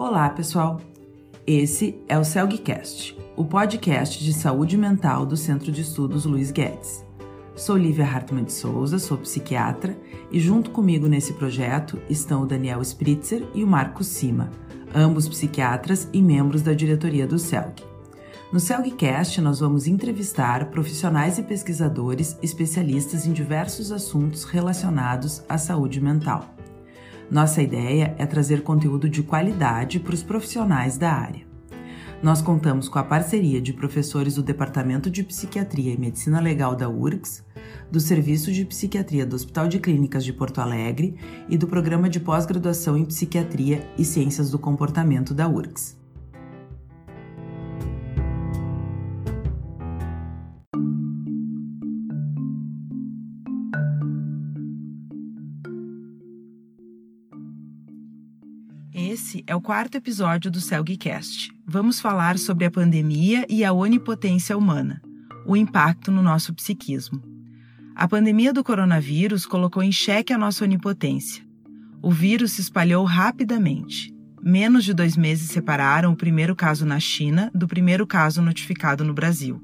Olá, pessoal. Esse é o CELGcast, o podcast de saúde mental do Centro de Estudos Luiz Guedes. Sou Lívia Hartmann de Souza, sou psiquiatra e junto comigo nesse projeto estão o Daniel Spritzer e o Marcos Sima, ambos psiquiatras e membros da diretoria do CELG. No CELGcast, nós vamos entrevistar profissionais e pesquisadores especialistas em diversos assuntos relacionados à saúde mental. Nossa ideia é trazer conteúdo de qualidade para os profissionais da área. Nós contamos com a parceria de professores do Departamento de Psiquiatria e Medicina Legal da URGS, do Serviço de Psiquiatria do Hospital de Clínicas de Porto Alegre e do Programa de Pós-Graduação em Psiquiatria e Ciências do Comportamento da URGS. É o quarto episódio do CELGcast. Vamos falar sobre a pandemia e a onipotência humana, o impacto no nosso psiquismo. A pandemia do coronavírus colocou em xeque a nossa onipotência. O vírus se espalhou rapidamente. Menos de dois meses separaram o primeiro caso na China do primeiro caso notificado no Brasil.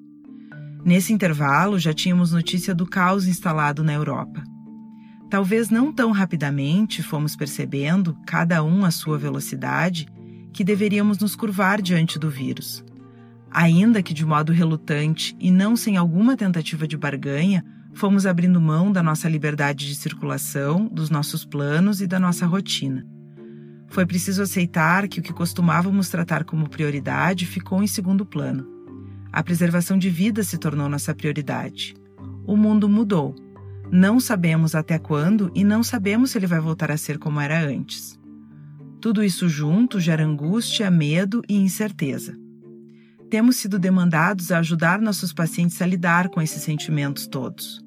Nesse intervalo, já tínhamos notícia do caos instalado na Europa. Talvez não tão rapidamente fomos percebendo, cada um à sua velocidade, que deveríamos nos curvar diante do vírus. Ainda que de modo relutante e não sem alguma tentativa de barganha, fomos abrindo mão da nossa liberdade de circulação, dos nossos planos e da nossa rotina. Foi preciso aceitar que o que costumávamos tratar como prioridade ficou em segundo plano. A preservação de vida se tornou nossa prioridade. O mundo mudou não sabemos até quando e não sabemos se ele vai voltar a ser como era antes. Tudo isso junto gera angústia, medo e incerteza. Temos sido demandados a ajudar nossos pacientes a lidar com esses sentimentos todos.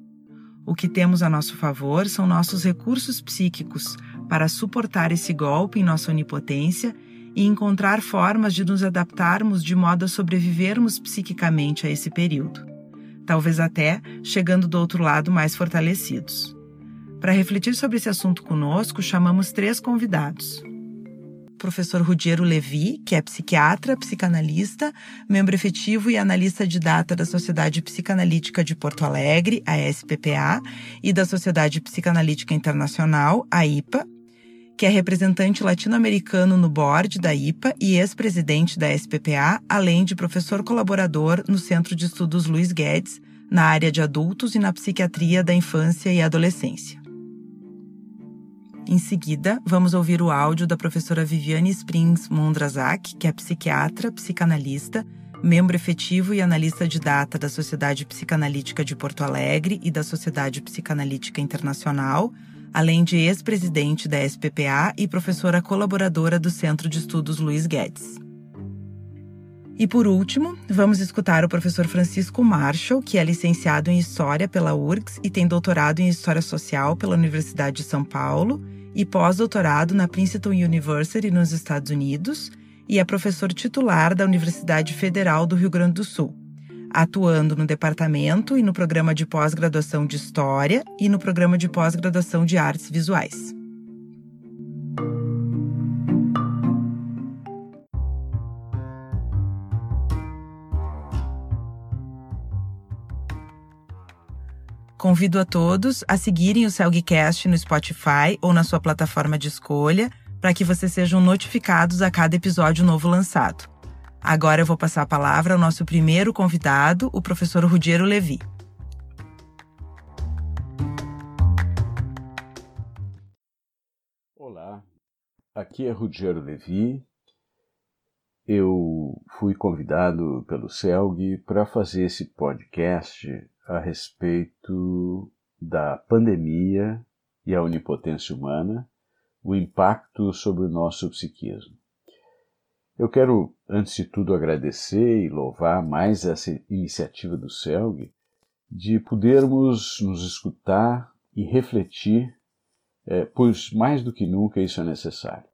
O que temos a nosso favor são nossos recursos psíquicos para suportar esse golpe em nossa onipotência e encontrar formas de nos adaptarmos de modo a sobrevivermos psiquicamente a esse período talvez até chegando do outro lado mais fortalecidos. Para refletir sobre esse assunto conosco, chamamos três convidados. O professor Rudiero Levi, que é psiquiatra, psicanalista, membro efetivo e analista de data da Sociedade Psicanalítica de Porto Alegre, a SPPA, e da Sociedade Psicanalítica Internacional, a IPA, que é representante latino-americano no board da IPA e ex-presidente da SPPA, além de professor colaborador no Centro de Estudos Luiz Guedes, na área de adultos e na psiquiatria da infância e adolescência. Em seguida, vamos ouvir o áudio da professora Viviane Springs Mondrazak, que é psiquiatra, psicanalista, membro efetivo e analista de data da Sociedade Psicanalítica de Porto Alegre e da Sociedade Psicanalítica Internacional, além de ex-presidente da SPPA e professora colaboradora do Centro de Estudos Luiz Guedes. E por último, vamos escutar o professor Francisco Marshall, que é licenciado em História pela URGS e tem doutorado em História Social pela Universidade de São Paulo e pós-doutorado na Princeton University nos Estados Unidos e é professor titular da Universidade Federal do Rio Grande do Sul atuando no departamento e no programa de pós-graduação de História e no programa de pós-graduação de Artes Visuais. Convido a todos a seguirem o Celgcast no Spotify ou na sua plataforma de escolha para que vocês sejam notificados a cada episódio novo lançado. Agora eu vou passar a palavra ao nosso primeiro convidado, o professor Rudiero Levi. Olá, aqui é Rudiero Levi. Eu fui convidado pelo CELG para fazer esse podcast a respeito da pandemia e a onipotência humana, o impacto sobre o nosso psiquismo. Eu quero, antes de tudo, agradecer e louvar mais essa iniciativa do CELG de podermos nos escutar e refletir, é, pois mais do que nunca isso é necessário.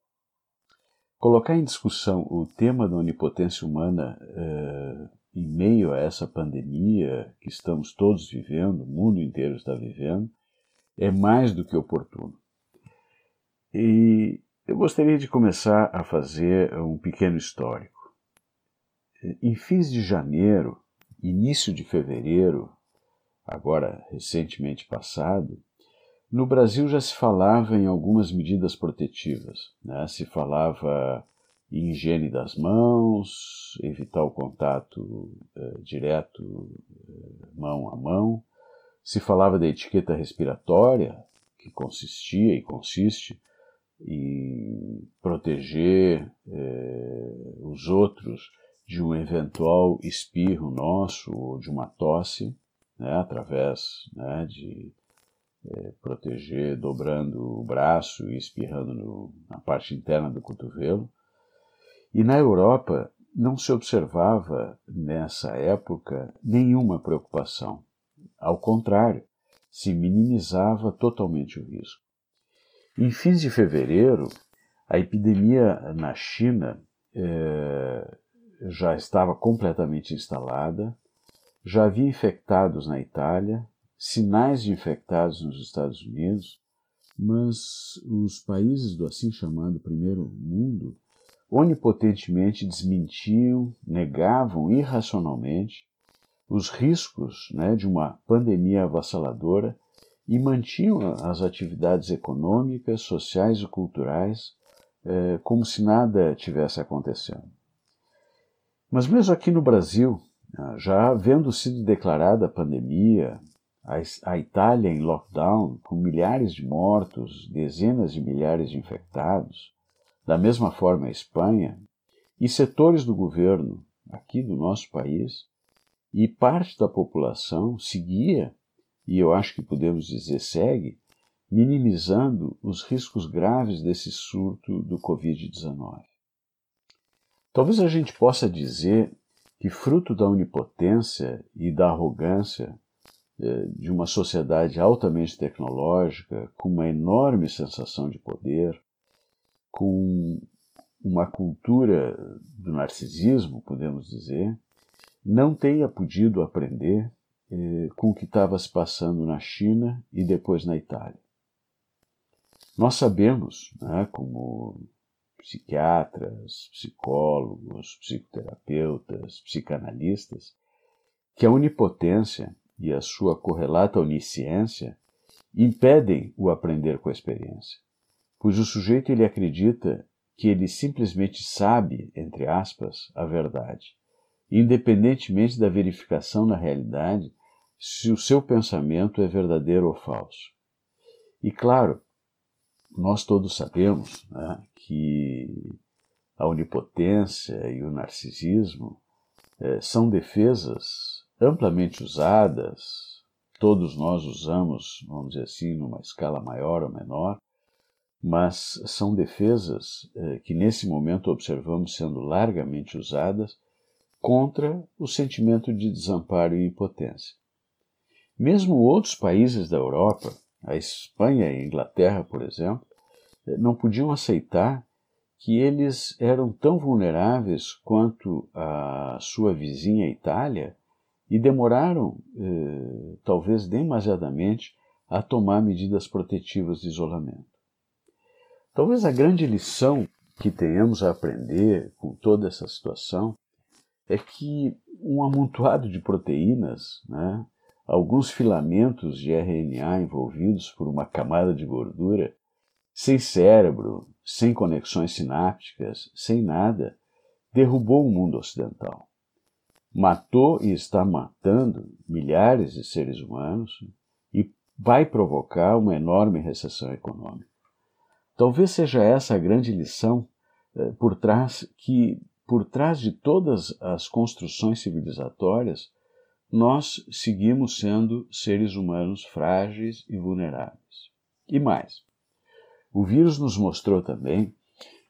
Colocar em discussão o tema da onipotência humana é, em meio a essa pandemia que estamos todos vivendo, o mundo inteiro está vivendo, é mais do que oportuno. E Eu gostaria de começar a fazer um pequeno histórico. Em fins de janeiro, início de fevereiro, agora recentemente passado, no Brasil já se falava em algumas medidas protetivas. Né? Se falava em higiene das mãos, evitar o contato eh, direto eh, mão a mão. Se falava da etiqueta respiratória, que consistia e consiste em proteger eh, os outros de um eventual espirro nosso ou de uma tosse, né, através né, de é, proteger dobrando o braço e espirrando no, na parte interna do cotovelo. E na Europa não se observava nessa época nenhuma preocupação. Ao contrário, se minimizava totalmente o risco. Em fins de fevereiro, a epidemia na China eh, já estava completamente instalada, já havia infectados na Itália, sinais de infectados nos Estados Unidos, mas os países do assim chamado primeiro mundo onipotentemente desmentiam, negavam irracionalmente os riscos né, de uma pandemia avassaladora e mantinham as atividades econômicas, sociais e culturais eh, como se nada tivesse acontecendo. Mas mesmo aqui no Brasil, já havendo sido declarada a pandemia, a Itália em lockdown, com milhares de mortos, dezenas de milhares de infectados, da mesma forma a Espanha, e setores do governo aqui do nosso país, e parte da população seguia, e eu acho que podemos dizer segue, minimizando os riscos graves desse surto do Covid-19. Talvez a gente possa dizer que, fruto da onipotência e da arrogância eh, de uma sociedade altamente tecnológica, com uma enorme sensação de poder, com uma cultura do narcisismo, podemos dizer, não tenha podido aprender eh, com o que estava se passando na China e depois na Itália. Nós sabemos, né, como psiquiatras, psicólogos, psicoterapeutas, psicanalistas, que a onipotência e a sua correlata onisciência impedem o aprender com a experiência, pois o sujeito ele acredita que ele simplesmente sabe, entre aspas, a verdade, independentemente da verificação na realidade se o seu pensamento é verdadeiro ou falso. E claro, nós todos sabemos né, que a onipotência e o narcisismo eh, são defesas amplamente usadas, todos nós usamos, vamos dizer assim, numa escala maior ou menor, mas são defesas eh, que nesse momento observamos sendo largamente usadas contra o sentimento de desamparo e impotência. Mesmo outros países da Europa, a Espanha e a Inglaterra, por exemplo, eh, não podiam aceitar que eles eram tão vulneráveis quanto a sua vizinha Itália e demoraram, eh, talvez demasiadamente, a tomar medidas protetivas de isolamento. Talvez a grande lição que tenhamos a aprender com toda essa situação é que um amontoado de proteínas, né, alguns filamentos de RNA envolvidos por uma camada de gordura, sem cérebro, sem conexões sinápticas, sem nada, derrubou o mundo ocidental matou e está matando milhares de seres humanos e vai provocar uma enorme recessão econômica. Talvez seja essa a grande lição eh, por trás que por trás de todas as construções civilizatórias nós seguimos sendo seres humanos frágeis e vulneráveis. E mais, o vírus nos mostrou também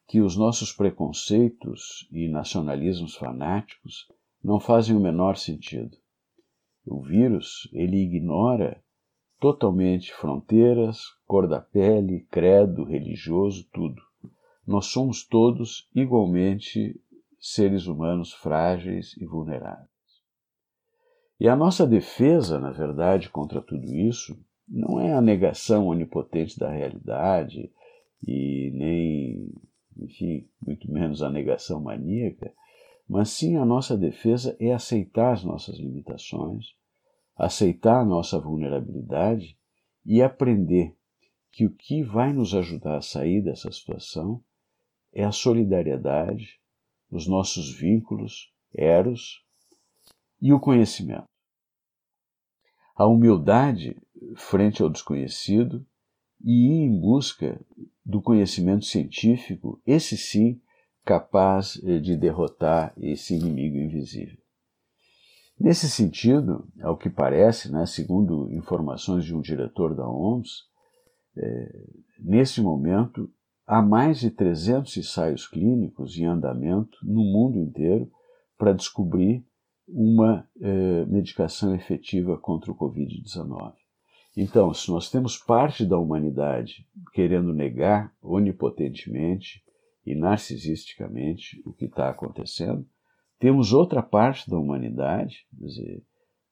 que os nossos preconceitos e nacionalismos fanáticos não fazem o menor sentido. O vírus, ele ignora totalmente fronteiras, cor da pele, credo, religioso, tudo. Nós somos todos igualmente seres humanos frágeis e vulneráveis. E a nossa defesa, na verdade, contra tudo isso, não é a negação onipotente da realidade e nem, enfim, muito menos a negação maníaca, mas sim a nossa defesa é aceitar as nossas limitações, aceitar a nossa vulnerabilidade e aprender que o que vai nos ajudar a sair dessa situação é a solidariedade, os nossos vínculos, eros e o conhecimento. A humildade frente ao desconhecido e ir em busca do conhecimento científico, esse sim capaz eh, de derrotar esse inimigo invisível. Nesse sentido, ao que parece, né, segundo informações de um diretor da OMS, é, nesse momento há mais de 300 ensaios clínicos em andamento no mundo inteiro para descobrir uma é, medicação efetiva contra o Covid-19. Então, se nós temos parte da humanidade querendo negar onipotentemente e narcisisticamente o que está acontecendo, temos outra parte da humanidade, dizer,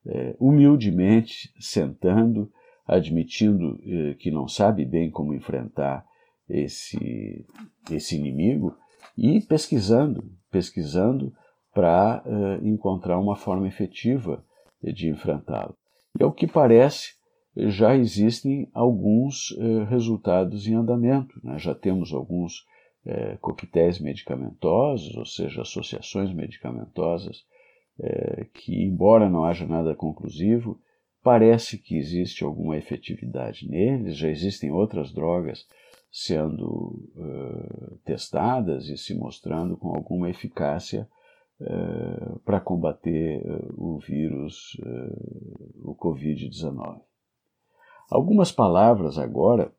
é, humildemente sentando, admitindo é, que não sabe bem como enfrentar esse, esse inimigo e pesquisando, pesquisando para é, encontrar uma forma efetiva de enfrentá-lo. E ao que parece, já existem alguns eh, resultados em andamento. Né? Já temos alguns eh, coquetéis medicamentosos, ou seja, associações medicamentosas, eh, que, embora não haja nada conclusivo, parece que existe alguma efetividade neles. Já existem outras drogas sendo testadas e se mostrando com alguma eficácia para combater o vírus, o Covid-19. Algumas palavras agora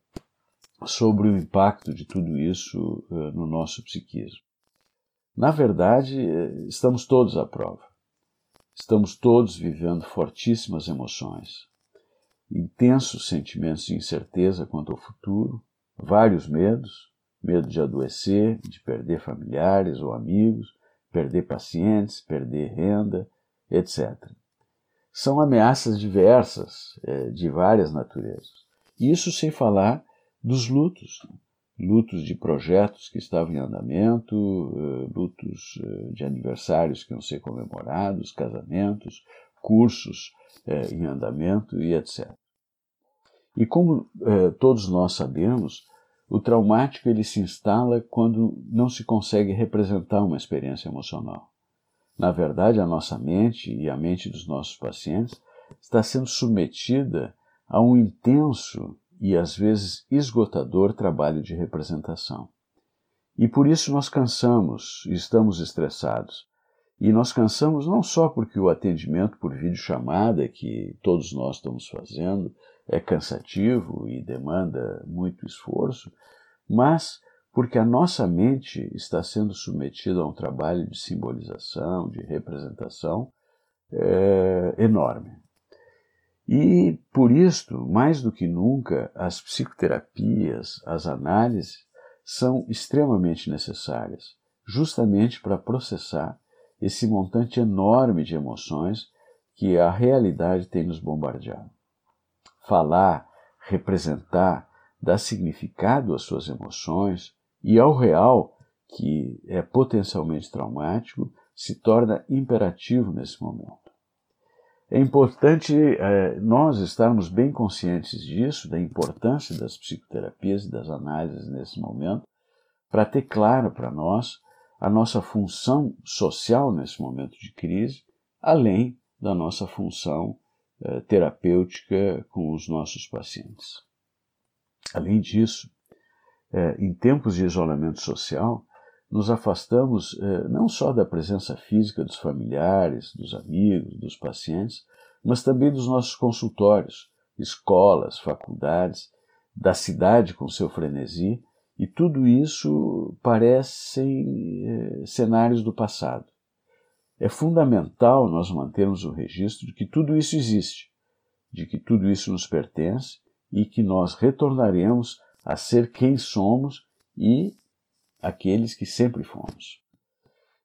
sobre o impacto de tudo isso uh, no nosso psiquismo. Na verdade, eh, estamos todos à prova. Estamos todos vivendo fortíssimas emoções, intensos sentimentos de incerteza quanto ao futuro, vários medos, medo de adoecer, de perder familiares ou amigos, perder pacientes, perder renda, etc são ameaças diversas, é, de várias naturezas. Isso sem falar dos lutos, né? lutos de projetos que estavam em andamento, é, lutos é, de aniversários que iam ser comemorados, casamentos, cursos em andamento e etc. E como todos nós sabemos, o traumático ele se instala quando não se consegue representar uma experiência emocional. Na verdade, a nossa mente e a mente dos nossos pacientes está sendo submetida a um intenso e às vezes esgotador trabalho de representação. E por isso nós cansamos e estamos estressados. E nós cansamos não só porque o atendimento por videochamada, que todos nós estamos fazendo, é cansativo e demanda muito esforço, mas porque a nossa mente está sendo submetida a um trabalho de simbolização, de representação é, enorme. E por isto, mais do que nunca, as psicoterapias, as análises são extremamente necessárias, justamente para processar esse montante enorme de emoções que a realidade tem nos bombardeado. Falar, representar, dar significado às suas emoções, e ao real, que é potencialmente traumático, se torna imperativo nesse momento. É importante é, nós estarmos bem conscientes disso, da importância das psicoterapias e das análises nesse momento, para ter claro para nós a nossa função social nesse momento de crise, além da nossa função é, terapêutica com os nossos pacientes. Além disso, é, em tempos de isolamento social, nos afastamos é, não só da presença física dos familiares, dos amigos, dos pacientes, mas também dos nossos consultórios, escolas, faculdades, da cidade com seu frenesi, e tudo isso parecem é, cenários do passado. É fundamental nós mantermos o registro de que tudo isso existe, de que tudo isso nos pertence e que nós retornaremos a ser quem somos e aqueles que sempre fomos.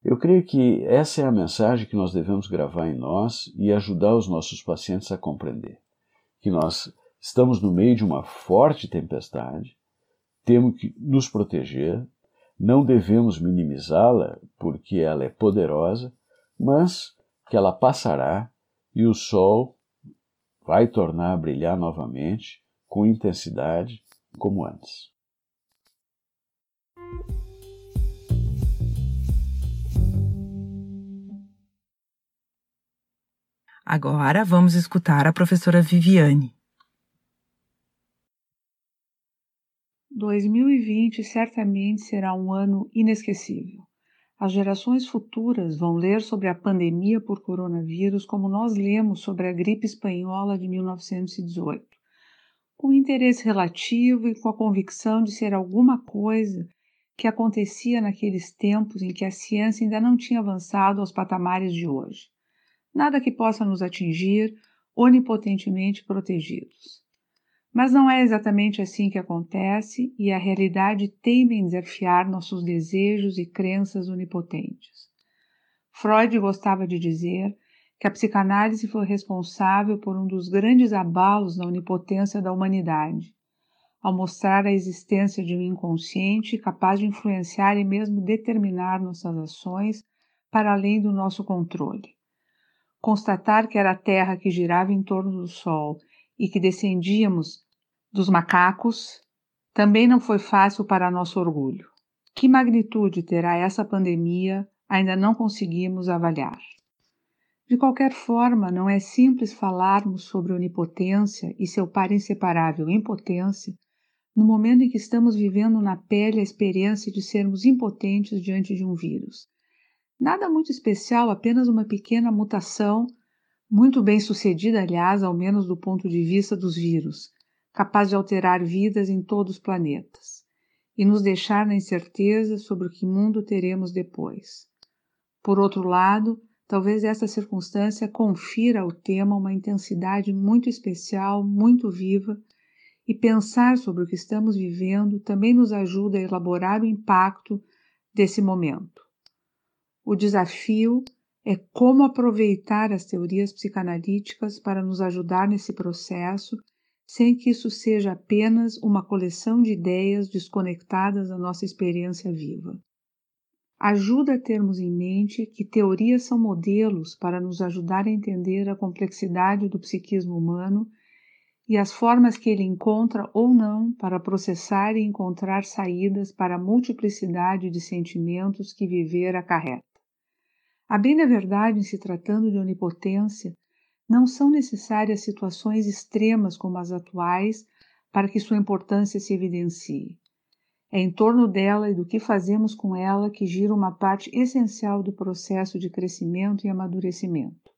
Eu creio que essa é a mensagem que nós devemos gravar em nós e ajudar os nossos pacientes a compreender. Que nós estamos no meio de uma forte tempestade, temos que nos proteger, não devemos minimizá-la porque ela é poderosa, mas que ela passará e o sol vai tornar a brilhar novamente com intensidade como antes. Agora vamos escutar a professora Viviane. 2020 certamente será um ano inesquecível. As gerações futuras vão ler sobre a pandemia por coronavírus como nós lemos sobre a gripe espanhola de 1918, com interesse relativo e com a convicção de ser alguma coisa que acontecia naqueles tempos em que a ciência ainda não tinha avançado aos patamares de hoje. Nada que possa nos atingir onipotentemente protegidos. Mas não é exatamente assim que acontece e a realidade teima em desafiar nossos desejos e crenças onipotentes. Freud gostava de dizer que a psicanálise foi responsável por um dos grandes abalos na onipotência da humanidade, ao mostrar a existência de um inconsciente capaz de influenciar e mesmo determinar nossas ações para além do nosso controle. Constatar que era a Terra que girava em torno do Sol e que descendíamos dos macacos, também não foi fácil para nosso orgulho. Que magnitude terá essa pandemia ainda não conseguimos avaliar. De qualquer forma, não é simples falarmos sobre onipotência e seu par inseparável impotência no momento em que estamos vivendo na pele a experiência de sermos impotentes diante de um vírus. Nada muito especial, apenas uma pequena mutação muito bem sucedida, aliás, ao menos do ponto de vista dos vírus, capaz de alterar vidas em todos os planetas e nos deixar na incerteza sobre o que mundo teremos depois. Por outro lado, talvez essa circunstância confira ao tema uma intensidade muito especial, muito viva, e pensar sobre o que estamos vivendo também nos ajuda a elaborar o impacto desse momento. O desafio é como aproveitar as teorias psicanalíticas para nos ajudar nesse processo, sem que isso seja apenas uma coleção de ideias desconectadas da nossa experiência viva. Ajuda a termos em mente que teorias são modelos para nos ajudar a entender a complexidade do psiquismo humano e as formas que ele encontra ou não para processar e encontrar saídas para a multiplicidade de sentimentos que viver acarreta. A bem da verdade, em se tratando de onipotência, não são necessárias situações extremas como as atuais para que sua importância se evidencie. É em torno dela e do que fazemos com ela que gira uma parte essencial do processo de crescimento e amadurecimento.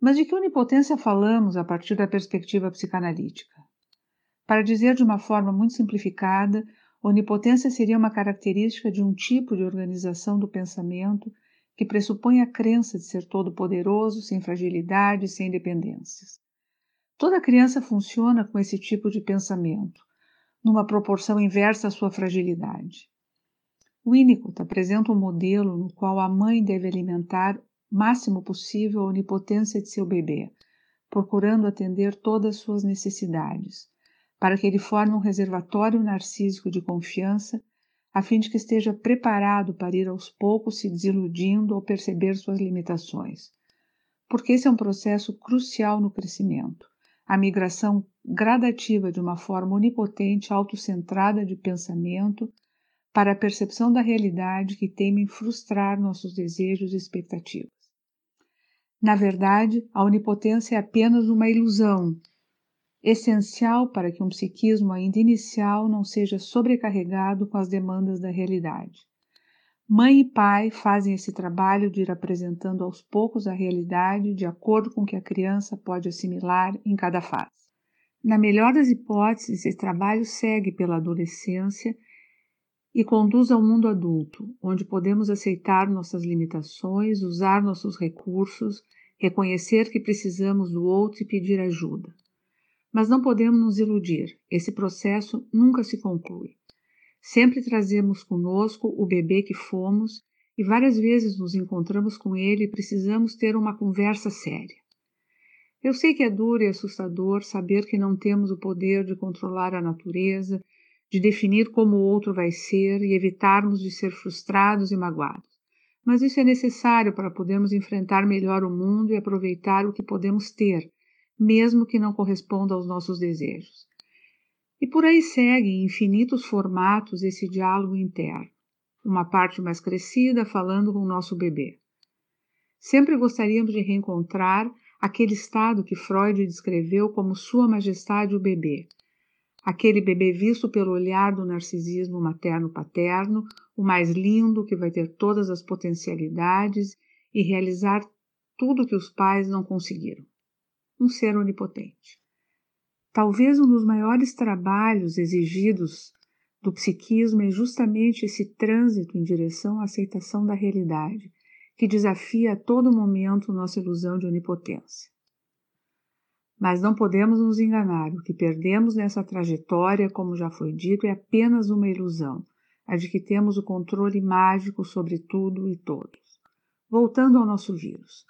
Mas de que onipotência falamos a partir da perspectiva psicanalítica? Para dizer de uma forma muito simplificada, onipotência seria uma característica de um tipo de organização do pensamento que pressupõe a crença de ser todo-poderoso, sem fragilidade e sem dependências. Toda criança funciona com esse tipo de pensamento, numa proporção inversa à sua fragilidade. Winnicott apresenta um modelo no qual a mãe deve alimentar o máximo possível a onipotência de seu bebê, procurando atender todas as suas necessidades, para que ele forme um reservatório narcísico de confiança a fim de que esteja preparado para ir aos poucos se desiludindo ao perceber suas limitações. Porque esse é um processo crucial no crescimento, a migração gradativa de uma forma onipotente, autocentrada de pensamento para a percepção da realidade que teme frustrar nossos desejos e expectativas. Na verdade, a onipotência é apenas uma ilusão essencial para que um psiquismo ainda inicial não seja sobrecarregado com as demandas da realidade. Mãe e pai fazem esse trabalho de ir apresentando aos poucos a realidade de acordo com o que a criança pode assimilar em cada fase. Na melhor das hipóteses, esse trabalho segue pela adolescência e conduz ao mundo adulto, onde podemos aceitar nossas limitações, usar nossos recursos, reconhecer que precisamos do outro e pedir ajuda. Mas não podemos nos iludir, esse processo nunca se conclui. Sempre trazemos conosco o bebê que fomos e várias vezes nos encontramos com ele e precisamos ter uma conversa séria. Eu sei que é duro e assustador saber que não temos o poder de controlar a natureza, de definir como o outro vai ser e evitarmos de ser frustrados e magoados. Mas isso é necessário para podermos enfrentar melhor o mundo e aproveitar o que podemos ter, mesmo que não corresponda aos nossos desejos. E por aí segue em infinitos formatos esse diálogo interno. Uma parte mais crescida falando com o nosso bebê. Sempre gostaríamos de reencontrar aquele estado que Freud descreveu como Sua Majestade o bebê. Aquele bebê visto pelo olhar do narcisismo materno-paterno, o mais lindo, que vai ter todas as potencialidades e realizar tudo que os pais não conseguiram. Um ser onipotente. Talvez um dos maiores trabalhos exigidos do psiquismo é justamente esse trânsito em direção à aceitação da realidade, que desafia a todo momento nossa ilusão de onipotência. Mas não podemos nos enganar, o que perdemos nessa trajetória, como já foi dito, é apenas uma ilusão, a de que temos o controle mágico sobre tudo e todos. Voltando ao nosso vírus.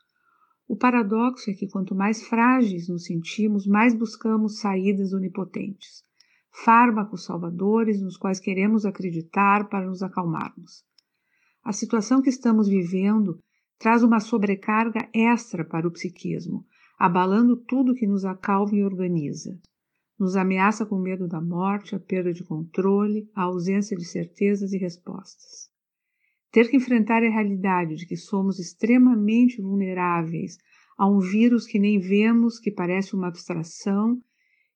O paradoxo é que quanto mais frágeis nos sentimos, mais buscamos saídas onipotentes, fármacos salvadores nos quais queremos acreditar para nos acalmarmos. A situação que estamos vivendo traz uma sobrecarga extra para o psiquismo, abalando tudo que nos acalma e organiza. Nos ameaça com medo da morte, a perda de controle, a ausência de certezas e respostas. Ter que enfrentar a realidade de que somos extremamente vulneráveis a um vírus que nem vemos, que parece uma abstração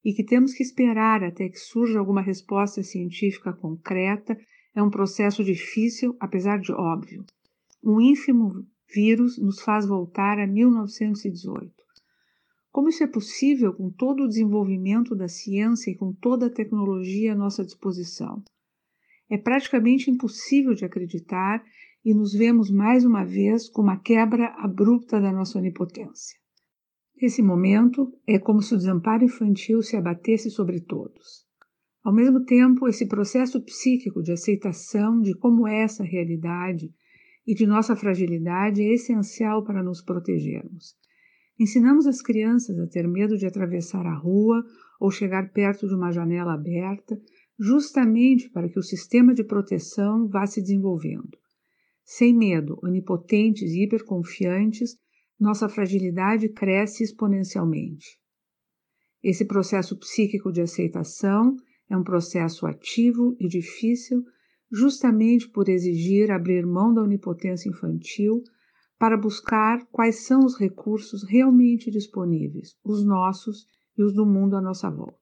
e que temos que esperar até que surja alguma resposta científica concreta, é um processo difícil, apesar de óbvio. Um ínfimo vírus nos faz voltar a 1918. Como isso é possível com todo o desenvolvimento da ciência e com toda a tecnologia à nossa disposição? É praticamente impossível de acreditar e nos vemos mais uma vez com uma quebra abrupta da nossa onipotência. Nesse momento, é como se o desamparo infantil se abatesse sobre todos. Ao mesmo tempo, esse processo psíquico de aceitação de como é essa realidade e de nossa fragilidade é essencial para nos protegermos. Ensinamos as crianças a ter medo de atravessar a rua ou chegar perto de uma janela aberta, justamente para que o sistema de proteção vá se desenvolvendo. Sem medo, onipotentes e hiperconfiantes, nossa fragilidade cresce exponencialmente. Esse processo psíquico de aceitação é um processo ativo e difícil, justamente por exigir abrir mão da onipotência infantil para buscar quais são os recursos realmente disponíveis, os nossos e os do mundo à nossa volta.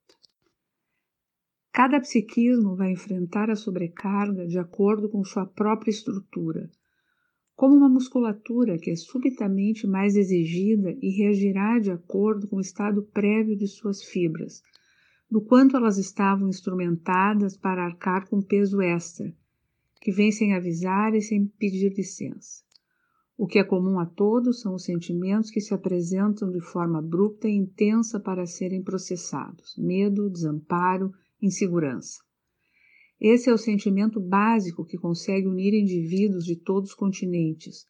Cada psiquismo vai enfrentar a sobrecarga de acordo com sua própria estrutura, como uma musculatura que é subitamente mais exigida e reagirá de acordo com o estado prévio de suas fibras, do quanto elas estavam instrumentadas para arcar com peso extra, que vem sem avisar e sem pedir licença. O que é comum a todos são os sentimentos que se apresentam de forma abrupta e intensa para serem processados: medo, desamparo, insegurança. Esse é o sentimento básico que consegue unir indivíduos de todos os continentes,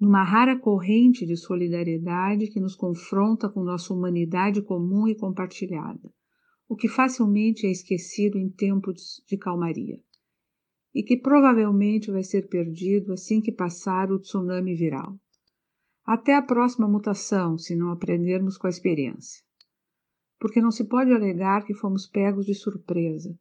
numa rara corrente de solidariedade que nos confronta com nossa humanidade comum e compartilhada, o que facilmente é esquecido em tempos de calmaria, e que provavelmente vai ser perdido assim que passar o tsunami viral. Até a próxima mutação, se não aprendermos com a experiência porque não se pode alegar que fomos pegos de surpresa.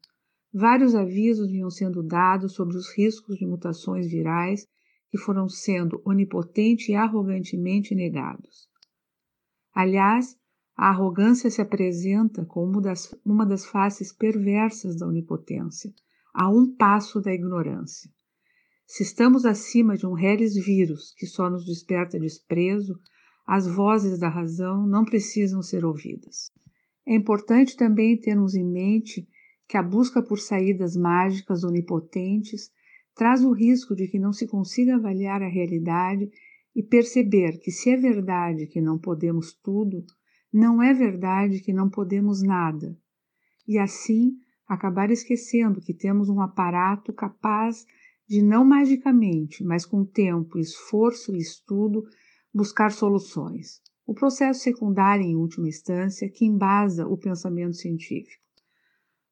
Vários avisos vinham sendo dados sobre os riscos de mutações virais que foram sendo onipotente e arrogantemente negados. Aliás, a arrogância se apresenta como uma das, uma das faces perversas da onipotência, a um passo da ignorância. Se estamos acima de um reles vírus que só nos desperta desprezo, as vozes da razão não precisam ser ouvidas. É importante também termos em mente que a busca por saídas mágicas onipotentes traz o risco de que não se consiga avaliar a realidade e perceber que, se é verdade que não podemos tudo, não é verdade que não podemos nada, e assim acabar esquecendo que temos um aparato capaz de não magicamente, mas com tempo, esforço e estudo, buscar soluções o processo secundário, em última instância, que embasa o pensamento científico.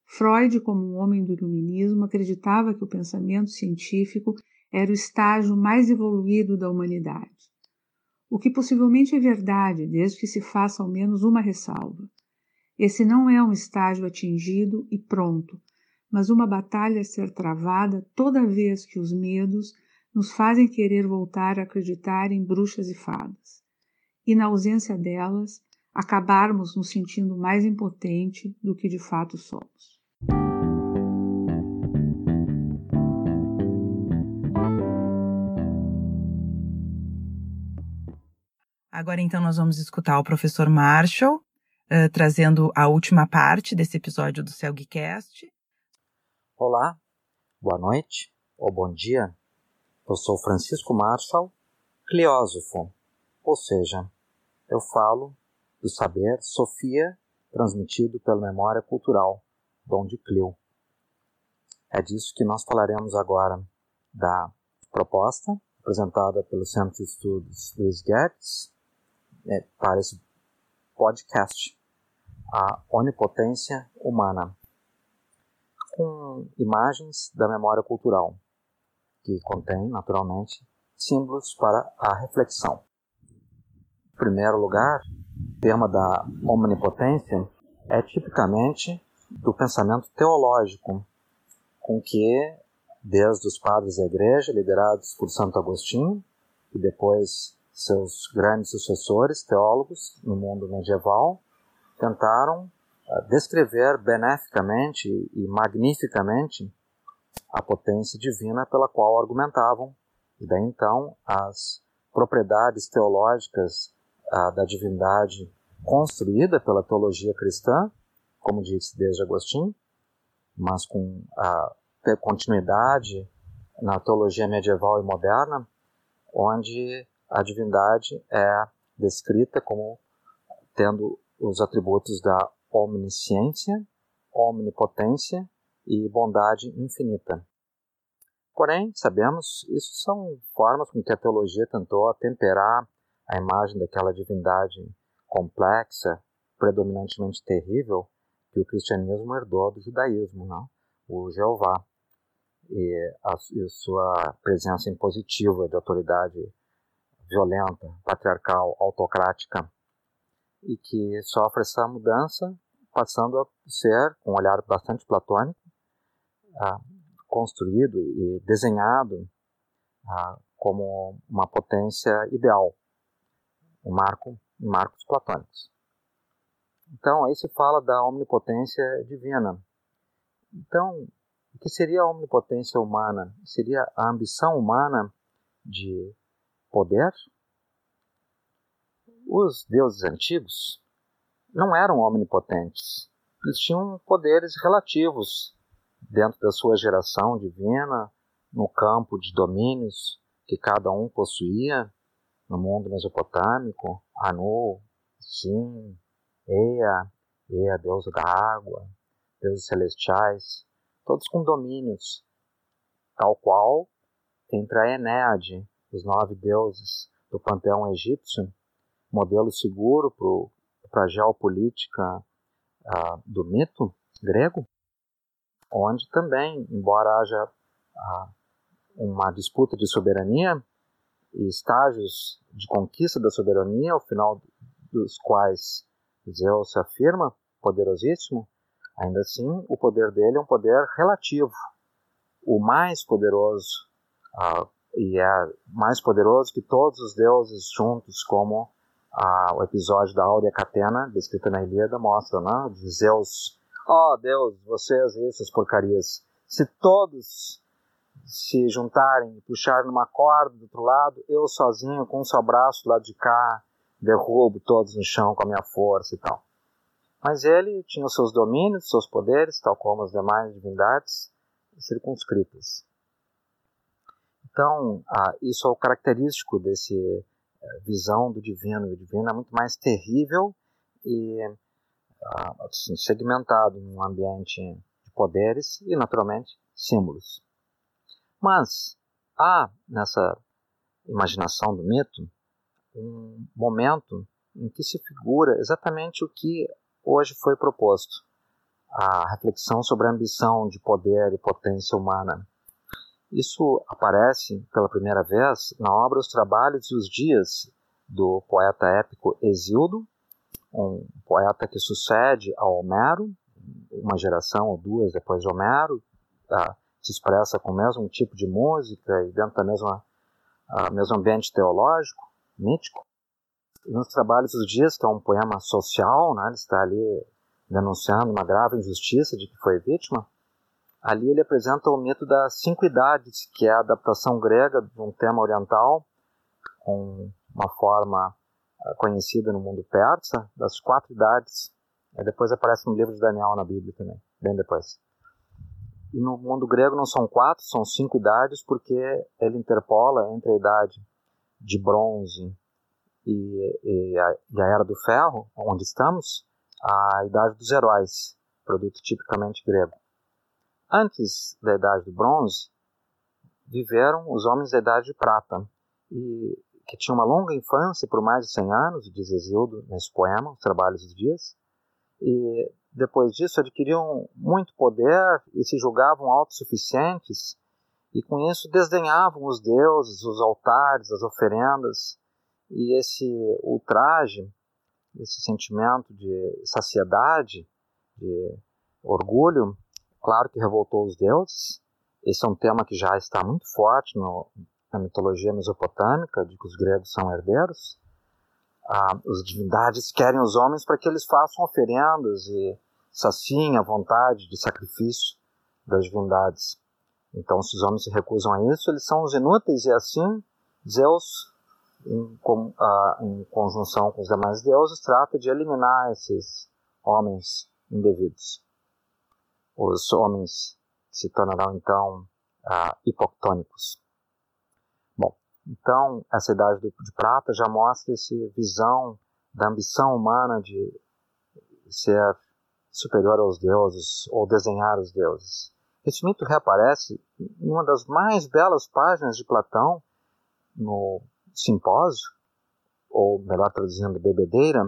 Freud, como um homem do iluminismo, acreditava que o pensamento científico era o estágio mais evoluído da humanidade. O que possivelmente é verdade, desde que se faça ao menos uma ressalva. Esse não é um estágio atingido e pronto, mas uma batalha a ser travada toda vez que os medos nos fazem querer voltar a acreditar em bruxas e fadas. E na ausência delas, acabarmos nos sentindo mais impotente do que de fato somos. Agora então nós vamos escutar o professor Marshall uh, trazendo a última parte desse episódio do Celgcast. Olá, boa noite ou bom dia. Eu sou Francisco Marshall, cleósofo, ou seja, eu falo do saber Sofia transmitido pela memória cultural, dom de Clio. É disso que nós falaremos agora, da proposta apresentada pelo Centro de Estudos Luiz Guedes é, para esse podcast, a onipotência humana, com imagens da memória cultural, que contém, naturalmente, símbolos para a reflexão. Primeiro lugar, o tema da omnipotência é tipicamente do pensamento teológico, com que, desde os padres da igreja, liderados por Santo Agostinho, e depois seus grandes sucessores, teólogos, no mundo medieval, tentaram uh, descrever beneficamente e magnificamente a potência divina pela qual argumentavam, e daí então as propriedades teológicas uh, da divindade construída pela teologia cristã, como disse desde Agostinho, mas com a continuidade na teologia medieval e moderna, onde a divindade é descrita como tendo os atributos da omnisciência, omnipotência e bondade infinita. Porém, sabemos, isso são formas com que a teologia tentou atemperar a imagem daquela divindade complexa, predominantemente terrível, que o cristianismo herdou do judaísmo, não? o Jeová, e a, e sua presença impositiva de autoridade violenta, patriarcal, autocrática, e que sofre essa mudança, passando a ser, com um olhar bastante platônico, ah, construído e desenhado ah, como uma potência ideal, um marco, marcos platônicos. Então, aí se fala da omnipotência divina. Então, o que seria a omnipotência humana? Seria a ambição humana de poder, os deuses antigos não eram omnipotentes. Eles tinham poderes relativos dentro da sua geração divina, no campo de domínios que cada um possuía, no mundo mesopotâmico, Anu, Sim, Ea, Ea, deusa da água, deuses celestiais, todos com domínios, tal qual entre a Enéade, os nove deuses do panteão egípcio, modelo seguro para a geopolítica uh, do mito grego, onde também, embora haja uh, uma disputa de soberania e estágios de conquista da soberania, ao final dos quais Zeus se afirma poderosíssimo, ainda assim o poder dele é um poder relativo. O mais poderoso uh, e é mais poderoso que todos os deuses juntos, como ah, o episódio da Áurea Catena, descrita na Ilíada, mostra, né? De Zeus, ó oh, Deus, vocês e essas porcarias, se todos se juntarem e puxarem numa corda do outro lado, eu sozinho, com o seu braço do lado de cá, derrubo todos no chão com a minha força e tal. Mas ele tinha os seus domínios, seus poderes, tal como as demais divindades, circunscritas. Então, ah, isso é o característico desse eh, visão do divino. O divino é muito mais terrível e ah, assim, segmentado em um ambiente de poderes e, naturalmente, símbolos. Mas há nessa imaginação do mito um momento em que se figura exatamente o que hoje foi proposto. a reflexão sobre a ambição de poder e potência humana. Isso aparece pela primeira vez na obra Os Trabalhos e os Dias do poeta épico Exildo, um poeta que sucede ao Homero, uma geração ou duas depois de Homero, tá? Se expressa com o mesmo tipo de música e dentro da mesma a mesmo ambiente teológico, mítico. E nos Trabalhos dos Dias, que é um poema social, né, ele está ali denunciando uma grave injustiça de que foi vítima, ali ele apresenta o mito das cinco idades, que é a adaptação grega de um tema oriental, com uma forma ah, conhecida no mundo persa, das quatro idades. E depois aparece no livro de Daniel na Bíblia também, bem depois. E no mundo grego não são quatro, são cinco idades, porque ele interpola entre a idade de bronze e, e, a, e a era do ferro, onde estamos, a idade dos heróis, produto tipicamente grego. Antes da idade do bronze, viveram os homens da idade de prata, e que tinham uma longa infância por mais de 100 anos, diz Exildo nesse poema, Os Trabalhos dos Dias, e depois disso adquiriam muito poder e se julgavam autossuficientes e com isso desdenhavam os deuses, os altares, as oferendas e esse ultraje, esse sentimento de saciedade, de orgulho, claro que revoltou os deuses. Esse é um tema que já está muito forte no, na mitologia mesopotâmica, de que os gregos são herdeiros. Ah, as divindades querem os homens para que eles façam oferendas e saciem a vontade de sacrifício das divindades. Então, se os homens se recusam a isso, eles são os inúteis, e assim Zeus, em, com, uh, em conjunção com os demais deuses, trata de eliminar esses homens indevidos. Os homens se tornarão então uh, hipoctônicos. Bom, então essa idade de prata já mostra essa visão da ambição humana de ser superior aos deuses ou desenhar os deuses. Esse mito reaparece em uma das mais belas páginas de Platão, no Simpósio, ou melhor traduzindo, Bebedeira,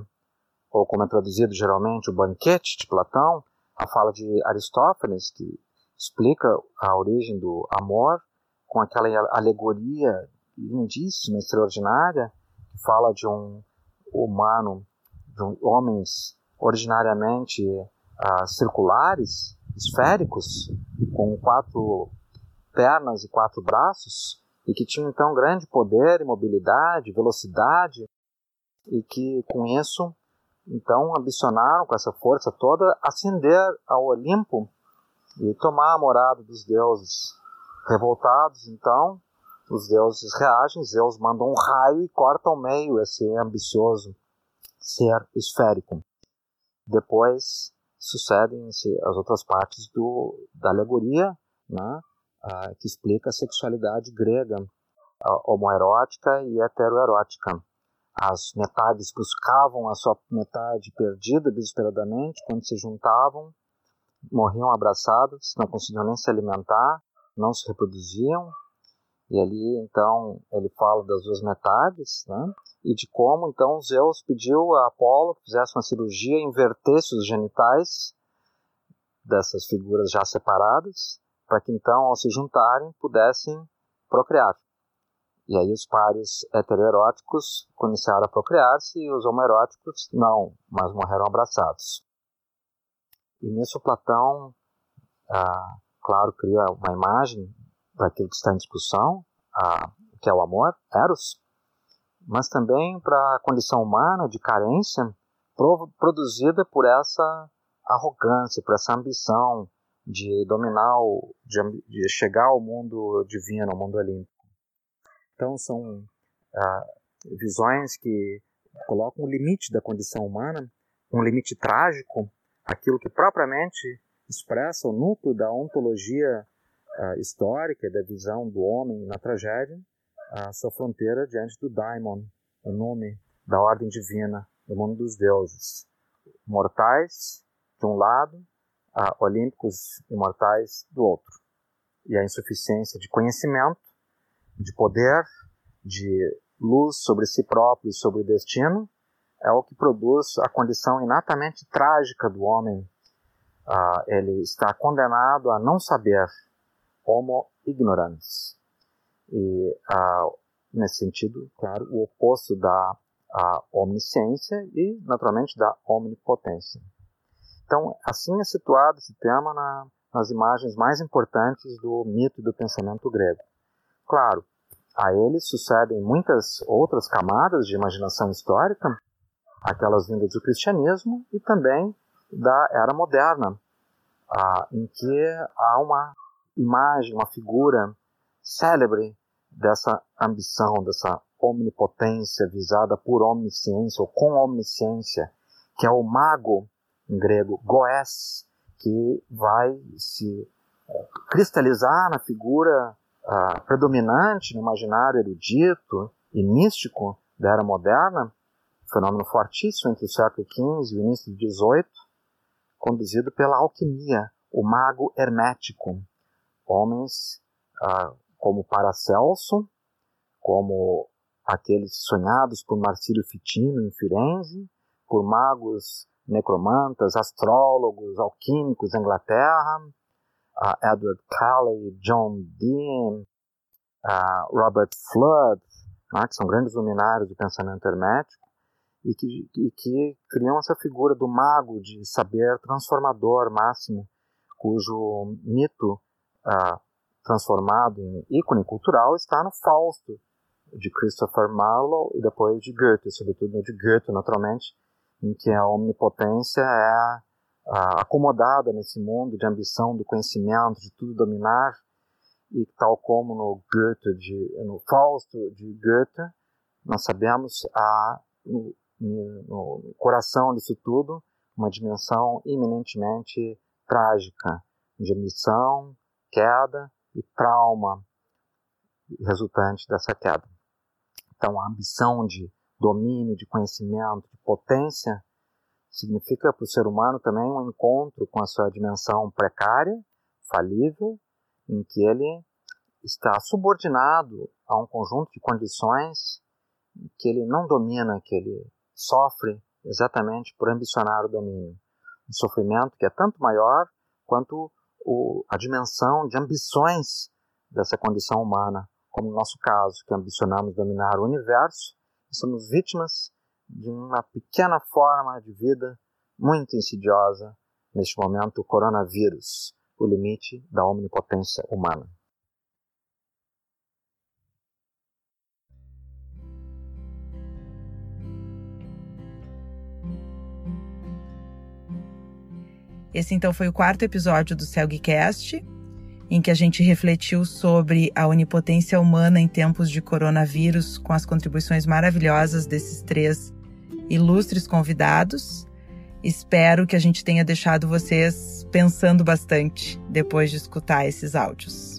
ou como é traduzido geralmente, o Banquete de Platão, a fala de Aristófanes, que explica a origem do amor com aquela alegoria lindíssima, extraordinária, que fala de um humano, de um, homens originariamente uh, circulares, esféricos, com quatro pernas e quatro braços, e que tinham então grande poder mobilidade, velocidade, e que com isso então ambicionaram com essa força toda ascender ao Olimpo e tomar a morada dos deuses. Revoltados então, os deuses reagem, Zeus manda um raio e corta ao meio esse ambicioso ser esférico. Depois, sucedem-se as outras partes do, da alegoria, né, ah, que explica a sexualidade grega, homoerótica e heteroerótica. As metades buscavam a sua metade perdida desesperadamente, quando se juntavam, morriam abraçadas, não conseguiam nem se alimentar, não se reproduziam, e ali, então, ele fala das duas metades, né? E de como, então, Zeus pediu a Apolo que fizesse uma cirurgia, invertesse os genitais dessas figuras já separadas, para que, então, ao se juntarem, pudessem procriar. E aí os pares heteroeróticos começaram a procriar-se e os homoeróticos não, mas morreram abraçados. E nisso Platão, ah, claro, cria uma imagem para aquilo que está em discussão, a, que é o amor, Eros, mas também para a condição humana de carência produzida por essa arrogância, por essa ambição de dominar, o, de, de chegar ao mundo divino, ao mundo olímpico. Então são ah, visões que colocam o limite da condição humana, um limite trágico, aquilo que propriamente expressa o núcleo da ontologia histórica da visão do homem na tragédia, a sua fronteira diante do daimon, o nome da ordem divina, do mundo dos deuses. Mortais, de um lado, uh, olímpicos imortais, do outro. E a insuficiência de conhecimento, de poder, de luz sobre si próprio e sobre o destino, é o que produz a condição inatamente trágica do homem uh, ele está condenado a não saber, homo ignorans. E, uh, nesse sentido, claro, o oposto da omnisciência e, naturalmente, da omnipotência. Então, assim é situado esse tema na, nas imagens mais importantes do mito do pensamento grego. Claro, a ele sucedem muitas outras camadas de imaginação histórica, aquelas vindas do cristianismo e também da era moderna, ah, em que há uma imagem, uma figura célebre dessa ambição, dessa omnipotência visada por omnisciência ou com omnisciência, que é o mago em grego, goes, que vai se eh, cristalizar na figura uh, predominante no imaginário erudito e místico da era moderna, fenômeno fortíssimo entre o século XV e o início do XVIII, conduzido pela alquimia, o mago hermético. Homens uh, como Paracelso, como aqueles sonhados por Marcílio Fitino em Firenze, por magos necromantas, astrólogos, alquímicos da Inglaterra, uh, Edward Calley, John Dean, uh, Robert Flood, né, que são grandes luminares do pensamento hermético, e que, e que criam essa figura do mago de saber transformador máximo, cujo mito transformado em ícone cultural está no Fausto, de Christopher Marlowe e depois de Goethe, sobretudo de Goethe, naturalmente, em que a omnipotência é uh, acomodada nesse mundo de ambição do conhecimento, de tudo dominar, e tal como no Goethe, de, no Fausto de Goethe, nós sabemos há no, no coração disso tudo uma dimensão eminentemente trágica, de ambição, queda e trauma resultante dessa queda. Então, a ambição de domínio, de conhecimento, de potência, significa para o ser humano também um encontro com a sua dimensão precária, falível, em que ele está subordinado a um conjunto de condições que ele não domina, que ele sofre exatamente por ambicionar o domínio. Um sofrimento que é tanto maior quanto o, a dimensão de ambições dessa condição humana, como no nosso caso, que ambicionamos dominar o universo somos vítimas de uma pequena forma de vida muito insidiosa, neste momento, o coronavírus, o limite da omnipotência humana. Esse então foi o quarto episódio do Celgcast em que a gente refletiu sobre a onipotência humana em tempos de coronavírus, com as contribuições maravilhosas desses três ilustres convidados. Espero que a gente tenha deixado vocês pensando bastante depois de escutar esses áudios.